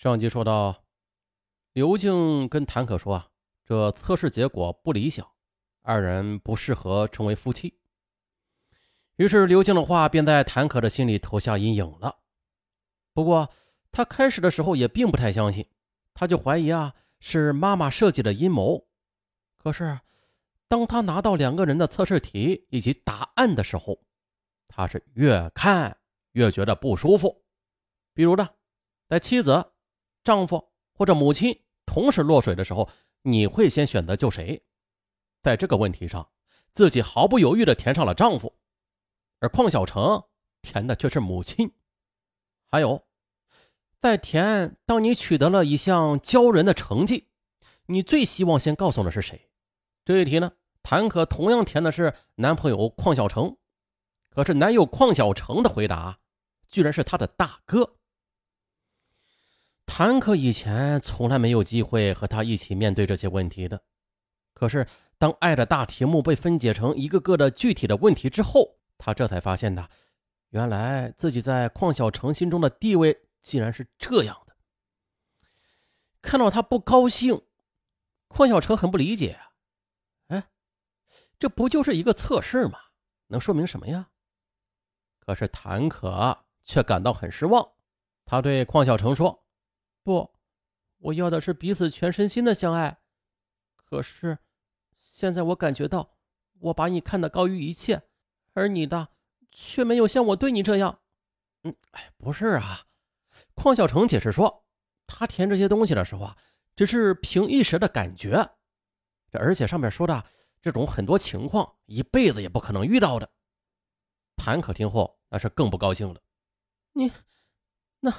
上集说到，刘静跟谭可说啊，这测试结果不理想，二人不适合成为夫妻。于是刘静的话便在谭可的心里投下阴影了。不过他开始的时候也并不太相信，他就怀疑啊是妈妈设计的阴谋。可是当他拿到两个人的测试题以及答案的时候，他是越看越觉得不舒服。比如呢，在妻子。丈夫或者母亲同时落水的时候，你会先选择救谁？在这个问题上，自己毫不犹豫地填上了丈夫，而邝小成填的却是母亲。还有，在填当你取得了一项骄人的成绩，你最希望先告诉的是谁？这一题呢，谭可同样填的是男朋友邝小成，可是男友邝小成的回答居然是他的大哥。谭可以前从来没有机会和他一起面对这些问题的，可是当爱的大题目被分解成一个个的具体的问题之后，他这才发现的，原来自己在邝小成心中的地位竟然是这样的。看到他不高兴，邝小成很不理解啊，哎，这不就是一个测试吗？能说明什么呀？可是谭可却感到很失望，他对邝小成说。不，我要的是彼此全身心的相爱。可是，现在我感觉到，我把你看得高于一切，而你的却没有像我对你这样。嗯，哎，不是啊。邝小成解释说，他填这些东西的时候啊，只是凭一时的感觉。这而且上面说的这种很多情况，一辈子也不可能遇到的。谭可听后那是更不高兴了。你，那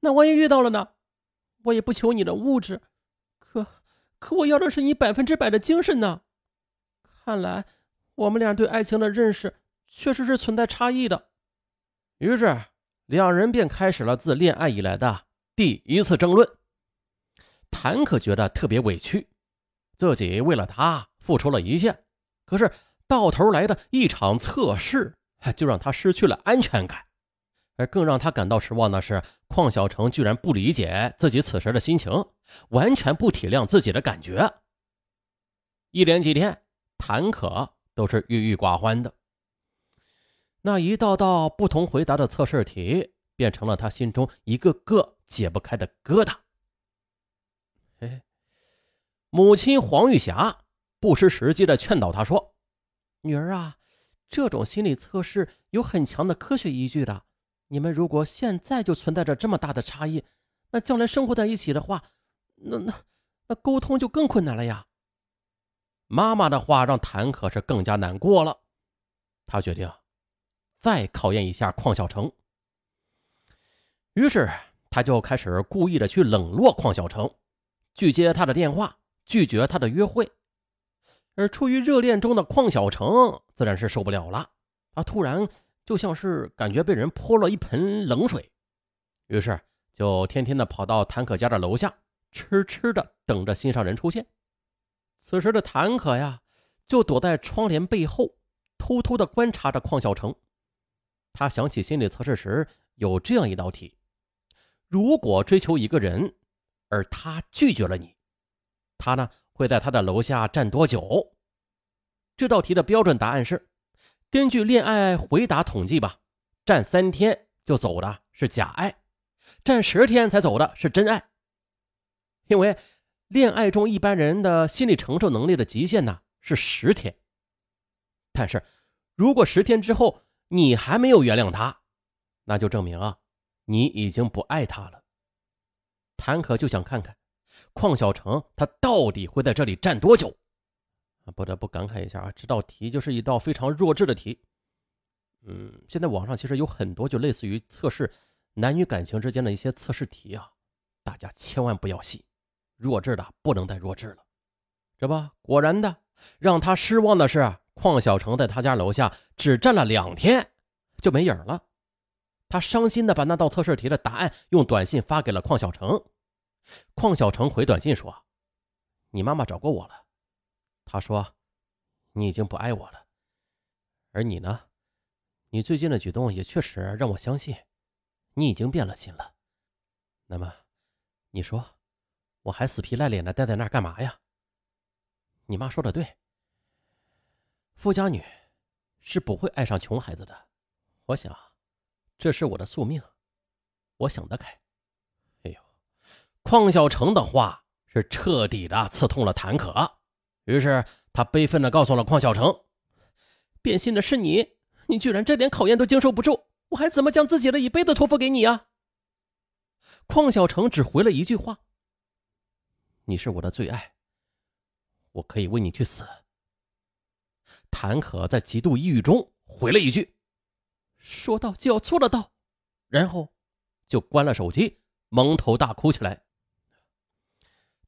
那万一遇到了呢？我也不求你的物质，可可我要的是你百分之百的精神呢。看来我们俩对爱情的认识确实是存在差异的。于是两人便开始了自恋爱以来的第一次争论。谭可觉得特别委屈，自己为了他付出了一切，可是到头来的一场测试，就让他失去了安全感。而更让他感到失望的是，邝小成居然不理解自己此时的心情，完全不体谅自己的感觉。一连几天，谭可都是郁郁寡欢的。那一道道不同回答的测试题，变成了他心中一个个解不开的疙瘩。嘿，母亲黄玉霞不失时机的劝导他说：“女儿啊，这种心理测试有很强的科学依据的。”你们如果现在就存在着这么大的差异，那将来生活在一起的话，那那那沟通就更困难了呀。妈妈的话让谭可是更加难过了，他决定再考验一下邝小成。于是他就开始故意的去冷落邝小成，拒接他的电话，拒绝他的约会。而处于热恋中的邝小成自然是受不了了，他突然。就像是感觉被人泼了一盆冷水，于是就天天的跑到谭可家的楼下，痴痴的等着心上人出现。此时的谭可呀，就躲在窗帘背后，偷偷的观察着邝小成。他想起心理测试时有这样一道题：如果追求一个人，而他拒绝了你，他呢会在他的楼下站多久？这道题的标准答案是。根据恋爱回答统计吧，站三天就走的是假爱，站十天才走的是真爱。因为恋爱中一般人的心理承受能力的极限呢是十天，但是如果十天之后你还没有原谅他，那就证明啊你已经不爱他了。谭可就想看看邝小成他到底会在这里站多久。不得不感慨一下啊，这道题就是一道非常弱智的题。嗯，现在网上其实有很多就类似于测试男女感情之间的一些测试题啊，大家千万不要信，弱智的不能再弱智了。这不，果然的，让他失望的是，邝小成在他家楼下只站了两天就没影了。他伤心的把那道测试题的答案用短信发给了邝小成。邝小成回短信说：“你妈妈找过我了。”他说：“你已经不爱我了，而你呢？你最近的举动也确实让我相信，你已经变了心了。那么，你说，我还死皮赖脸的待在那儿干嘛呀？你妈说的对，富家女是不会爱上穷孩子的。我想，这是我的宿命。我想得开。哎呦，邝小成的话是彻底的刺痛了谭可，于是他悲愤的告诉了邝小成：“变心的是你，你居然这点考验都经受不住，我还怎么将自己的一辈子托付给你啊？”邝小成只回了一句话：“你是我的最爱，我可以为你去死。”谭可在极度抑郁中回了一句：“说到就要做得到。”然后就关了手机，蒙头大哭起来。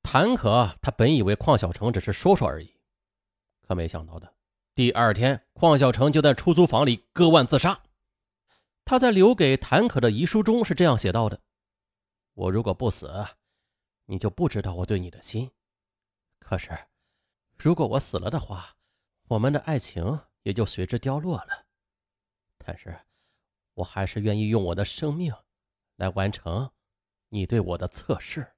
谭可他本以为邝小成只是说说而已，可没想到的，第二天邝小成就在出租房里割腕自杀。他在留给谭可的遗书中是这样写到的。我如果不死，你就不知道我对你的心。可是，如果我死了的话，我们的爱情也就随之凋落了。但是，我还是愿意用我的生命来完成你对我的测试。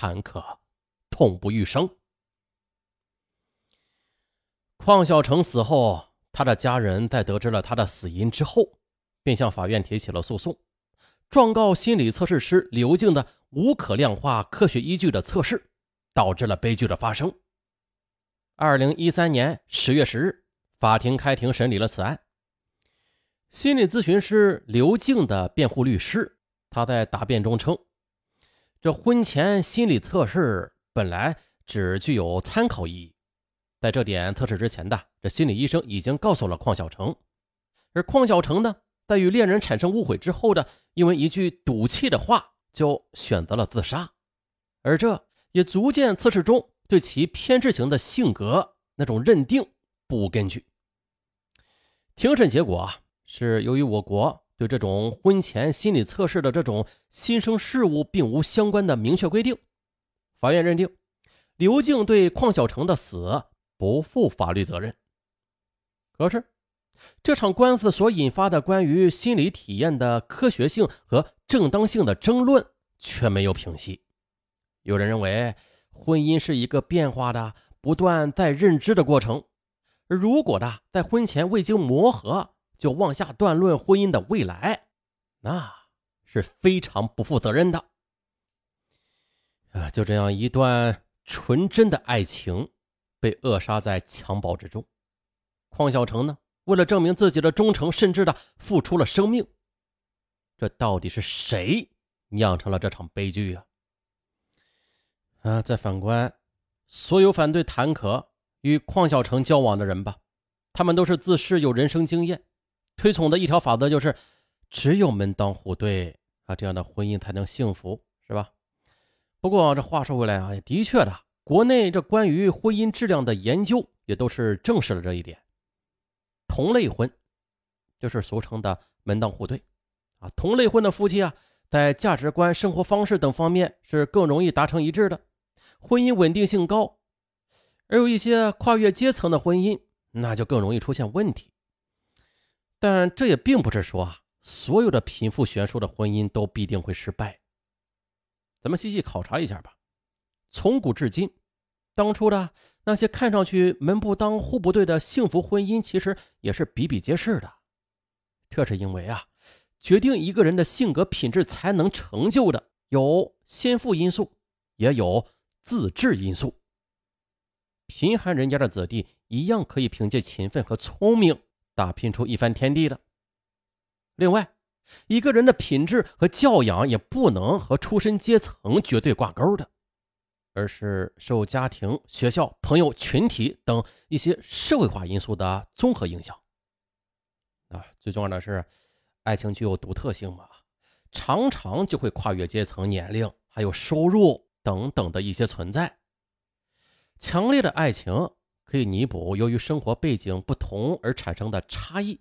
谭可痛不欲生。邝小成死后，他的家人在得知了他的死因之后，便向法院提起了诉讼。状告心理测试师刘静的无可量化科学依据的测试，导致了悲剧的发生。二零一三年十月十日，法庭开庭审理了此案。心理咨询师刘静的辩护律师，他在答辩中称，这婚前心理测试本来只具有参考意义，在这点测试之前的，这心理医生已经告诉了邝小成，而邝小成呢？在与恋人产生误会之后的，因为一句赌气的话，就选择了自杀，而这也足见测试中对其偏执型的性格那种认定不无根据。庭审结果啊，是由于我国对这种婚前心理测试的这种新生事物并无相关的明确规定，法院认定刘静对邝小成的死不负法律责任。可是。这场官司所引发的关于心理体验的科学性和正当性的争论却没有平息。有人认为，婚姻是一个变化的、不断在认知的过程，如果的在婚前未经磨合就妄下断论婚姻的未来，那是非常不负责任的。啊，就这样一段纯真的爱情被扼杀在襁褓之中。邝小成呢？为了证明自己的忠诚，甚至的付出了生命，这到底是谁酿成了这场悲剧啊？啊！再反观所有反对谭可与邝小成交往的人吧，他们都是自恃有人生经验，推崇的一条法则就是：只有门当户对啊，这样的婚姻才能幸福，是吧？不过这话说回来啊，也的确的，国内这关于婚姻质量的研究也都是证实了这一点。同类婚，就是俗称的门当户对，啊，同类婚的夫妻啊，在价值观、生活方式等方面是更容易达成一致的，婚姻稳定性高。而有一些跨越阶层的婚姻，那就更容易出现问题。但这也并不是说啊，所有的贫富悬殊的婚姻都必定会失败。咱们细细考察一下吧，从古至今。当初的那些看上去门不当户不对的幸福婚姻，其实也是比比皆是的。这是因为啊，决定一个人的性格品质、才能、成就的有先富因素，也有自制因素。贫寒人家的子弟一样可以凭借勤奋和聪明打拼出一番天地的。另外，一个人的品质和教养也不能和出身阶层绝对挂钩的。而是受家庭、学校、朋友、群体等一些社会化因素的综合影响。啊，最重要的是，爱情具有独特性嘛，常常就会跨越阶层、年龄，还有收入等等的一些存在。强烈的爱情可以弥补由于生活背景不同而产生的差异，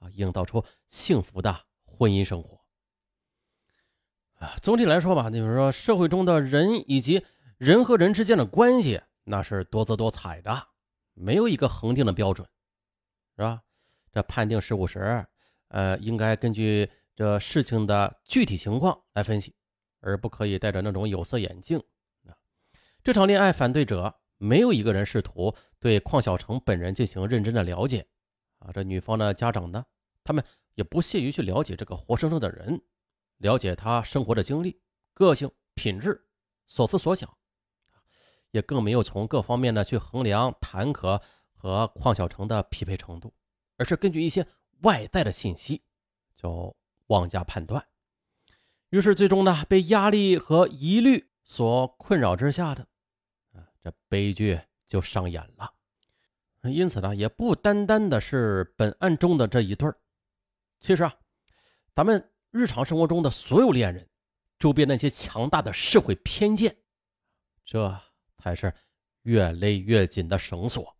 啊，营造出幸福的婚姻生活。啊，总体来说吧，就是说社会中的人以及。人和人之间的关系那是多姿多彩的，没有一个恒定的标准，是吧？这判定事物时，呃，应该根据这事情的具体情况来分析，而不可以戴着那种有色眼镜。啊，这场恋爱反对者没有一个人试图对邝小成本人进行认真的了解。啊，这女方的家长呢，他们也不屑于去了解这个活生生的人，了解他生活的经历、个性、品质、所思所想，也更没有从各方面呢去衡量谭可和邝小成的匹配程度，而是根据一些外在的信息就妄加判断。于是最终呢，被压力和疑虑所困扰之下的，这悲剧就上演了。因此呢，也不单单的是本案中的这一对儿。其实啊，咱们日常生活中的所有恋人，周边那些强大的社会偏见，这才是越勒越紧的绳索。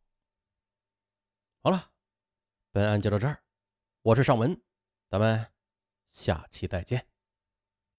好了，本案就到这儿，我是尚文，咱们下期再见。